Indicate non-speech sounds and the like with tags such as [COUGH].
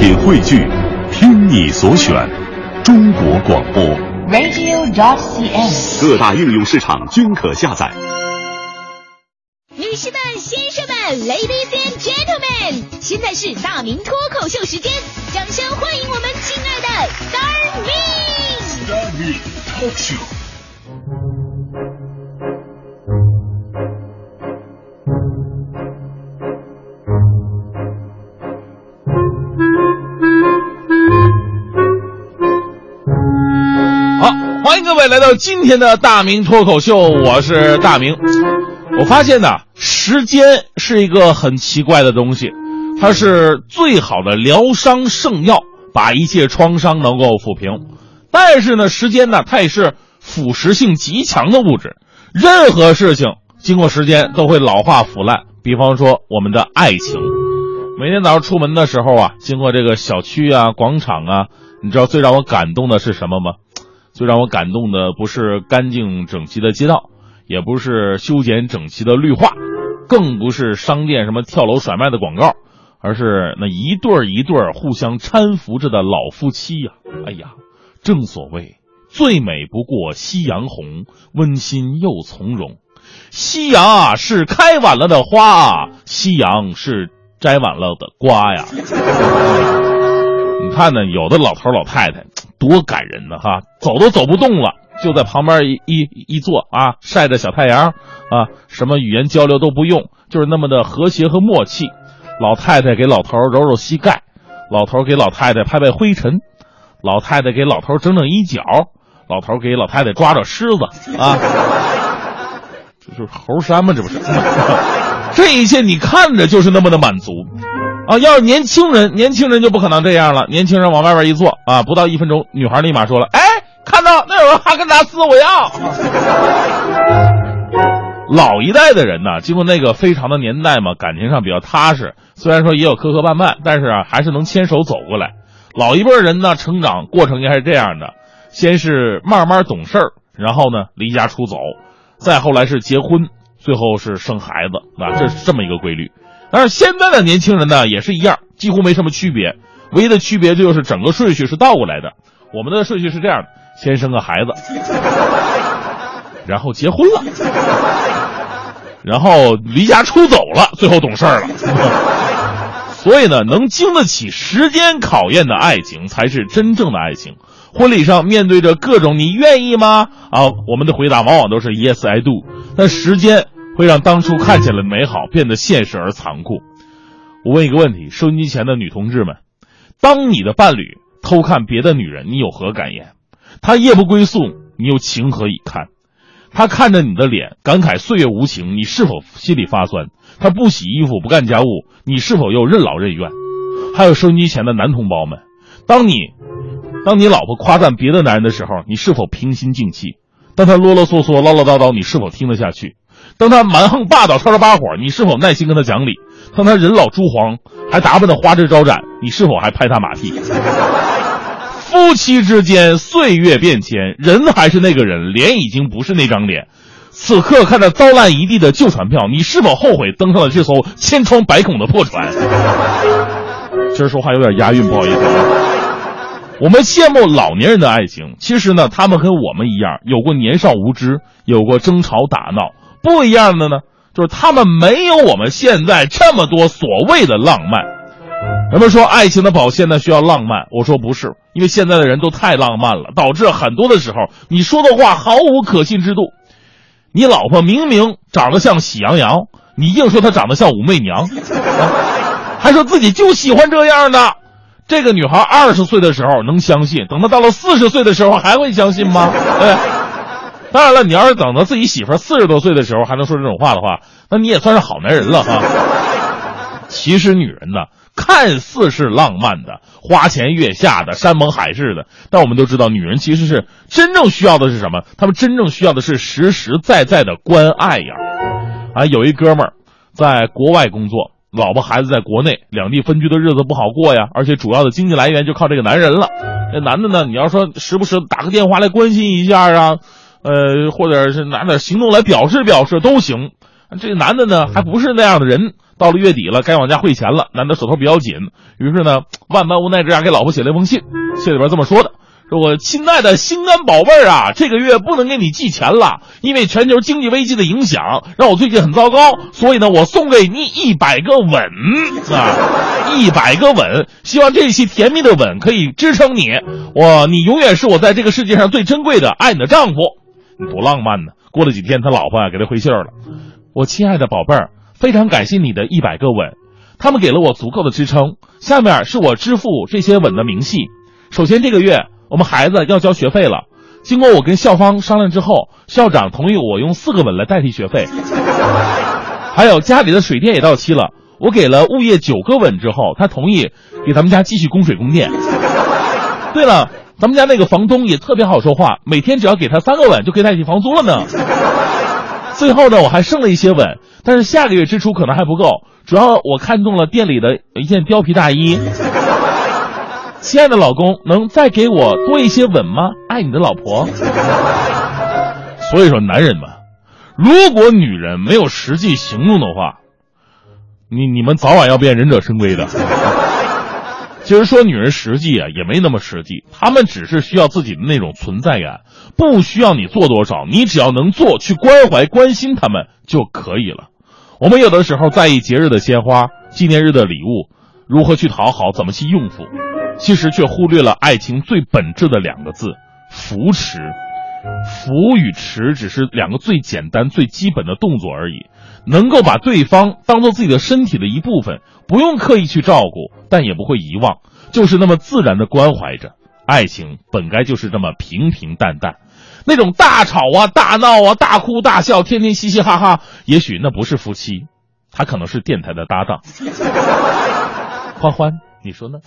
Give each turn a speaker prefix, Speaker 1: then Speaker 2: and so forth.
Speaker 1: 品汇聚，听你所选，中国广播。
Speaker 2: radio.dot.cn，。
Speaker 1: 各大应用市场均可下载。
Speaker 3: 女士们、先生们，Ladies and Gentlemen，现在是大明脱口秀时间，掌声欢迎我们亲爱的 Star Me。
Speaker 4: 好，位来到今天的大明脱口秀，我是大明。我发现呢，时间是一个很奇怪的东西，它是最好的疗伤圣药，把一切创伤能够抚平。但是呢，时间呢，它也是腐蚀性极强的物质，任何事情经过时间都会老化腐烂。比方说我们的爱情，每天早上出门的时候啊，经过这个小区啊、广场啊，你知道最让我感动的是什么吗？最让我感动的不是干净整齐的街道，也不是修剪整齐的绿化，更不是商店什么跳楼甩卖的广告，而是那一对儿一对儿互相搀扶着的老夫妻呀、哎呀，正所谓最美不过夕阳红，温馨又从容。夕阳啊是开晚了的花，夕阳是摘晚了的瓜呀。[LAUGHS] 你看呢，有的老头老太太多感人呢哈，走都走不动了，就在旁边一一一坐啊，晒着小太阳啊，什么语言交流都不用，就是那么的和谐和默契。老太太给老头揉揉膝盖，老头给老太太拍拍灰尘，老太太给老头整整衣角，老头给老太太抓抓虱子啊，这 [LAUGHS] 就是猴山吗？这不是？[LAUGHS] 这一切你看着就是那么的满足。啊，要是年轻人，年轻人就不可能这样了。年轻人往外边一坐啊，不到一分钟，女孩立马说了：“哎，看到那有个哈根达斯，我要。” [LAUGHS] 老一代的人呢，经过那个非常的年代嘛，感情上比较踏实。虽然说也有磕磕绊绊，但是啊，还是能牵手走过来。老一辈人呢，成长过程应该是这样的：先是慢慢懂事儿，然后呢离家出走，再后来是结婚，最后是生孩子啊，这是这么一个规律。但是现在的年轻人呢，也是一样，几乎没什么区别，唯一的区别就是整个顺序是倒过来的。我们的顺序是这样的：先生个孩子，[LAUGHS] 然后结婚了，然后离家出走了，最后懂事儿了。[LAUGHS] 所以呢，能经得起时间考验的爱情，才是真正的爱情。婚礼上面对着各种“你愿意吗？”啊，我们的回答往往都是 “Yes, I do”。但时间会让当初看起来美好变得现实而残酷。我问一个问题：收音机前的女同志们，当你的伴侣偷看别的女人，你有何感言？他夜不归宿，你又情何以堪？他看着你的脸，感慨岁月无情，你是否心里发酸？他不洗衣服，不干家务，你是否又任劳任怨？还有收音机前的男同胞们，当你，当你老婆夸赞别的男人的时候，你是否平心静气？当他啰啰嗦嗦、唠唠叨叨，你是否听得下去？当他蛮横霸道、吵吵把火，你是否耐心跟他讲理？当他人老珠黄，还打扮的花枝招展，你是否还拍他马屁？[LAUGHS] 夫妻之间，岁月变迁，人还是那个人，脸已经不是那张脸。此刻看着糟烂一地的旧船票，你是否后悔登上了这艘千疮百孔的破船？今儿说话有点押韵，不好意思。我们羡慕老年人的爱情，其实呢，他们跟我们一样，有过年少无知，有过争吵打闹。不一样的呢，就是他们没有我们现在这么多所谓的浪漫。人们说爱情的保鲜呢需要浪漫，我说不是，因为现在的人都太浪漫了，导致很多的时候你说的话毫无可信之度。你老婆明明长得像喜羊羊，你硬说她长得像武媚娘，还说自己就喜欢这样的。这个女孩二十岁的时候能相信，等她到了四十岁的时候还会相信吗？对。[LAUGHS] 当然了，你要是等到自己媳妇四十多岁的时候还能说这种话的话，那你也算是好男人了哈。[LAUGHS] 其实女人呢，看似是浪漫的、花前月下的、山盟海誓的，但我们都知道，女人其实是真正需要的是什么？她们真正需要的是实实在在的关爱呀！啊，有一哥们儿在国外工作，老婆孩子在国内，两地分居的日子不好过呀，而且主要的经济来源就靠这个男人了。这男的呢，你要说时不时打个电话来关心一下啊，呃，或者是拿点行动来表示表示都行。这个男的呢，还不是那样的人，到了月底了，该往家汇钱了，男的手头比较紧，于是呢，万般无奈之下给老婆写了一封信，信里边这么说的。说我亲爱的心肝宝贝儿啊，这个月不能给你寄钱了，因为全球经济危机的影响，让我最近很糟糕，所以呢，我送给你一百个吻啊，一百个吻，希望这一期甜蜜的吻可以支撑你，我你永远是我在这个世界上最珍贵的爱你的丈夫，多浪漫呢！过了几天，他老婆啊给他回信儿了，我亲爱的宝贝儿，非常感谢你的一百个吻，他们给了我足够的支撑，下面是我支付这些吻的明细，首先这个月。我们孩子要交学费了，经过我跟校方商量之后，校长同意我用四个吻来代替学费。还有家里的水电也到期了，我给了物业九个吻之后，他同意给咱们家继续供水供电。对了，咱们家那个房东也特别好说话，每天只要给他三个吻就可以代替房租了呢。[LAUGHS] 最后呢，我还剩了一些吻，但是下个月支出可能还不够，主要我看中了店里的一件貂皮大衣。亲爱的老公，能再给我多一些吻吗？爱你的老婆。所以说，男人们，如果女人没有实际行动的话，你你们早晚要变忍者神龟的。其实说女人实际啊，也没那么实际，她们只是需要自己的那种存在感，不需要你做多少，你只要能做，去关怀、关心她们就可以了。我们有的时候在意节日的鲜花、纪念日的礼物，如何去讨好，怎么去应付。其实却忽略了爱情最本质的两个字：扶持。扶与持只是两个最简单、最基本的动作而已。能够把对方当做自己的身体的一部分，不用刻意去照顾，但也不会遗忘，就是那么自然的关怀着。爱情本该就是这么平平淡淡，那种大吵啊、大闹啊、大哭大笑、天天嘻嘻哈哈，也许那不是夫妻，他可能是电台的搭档。欢欢。你说呢？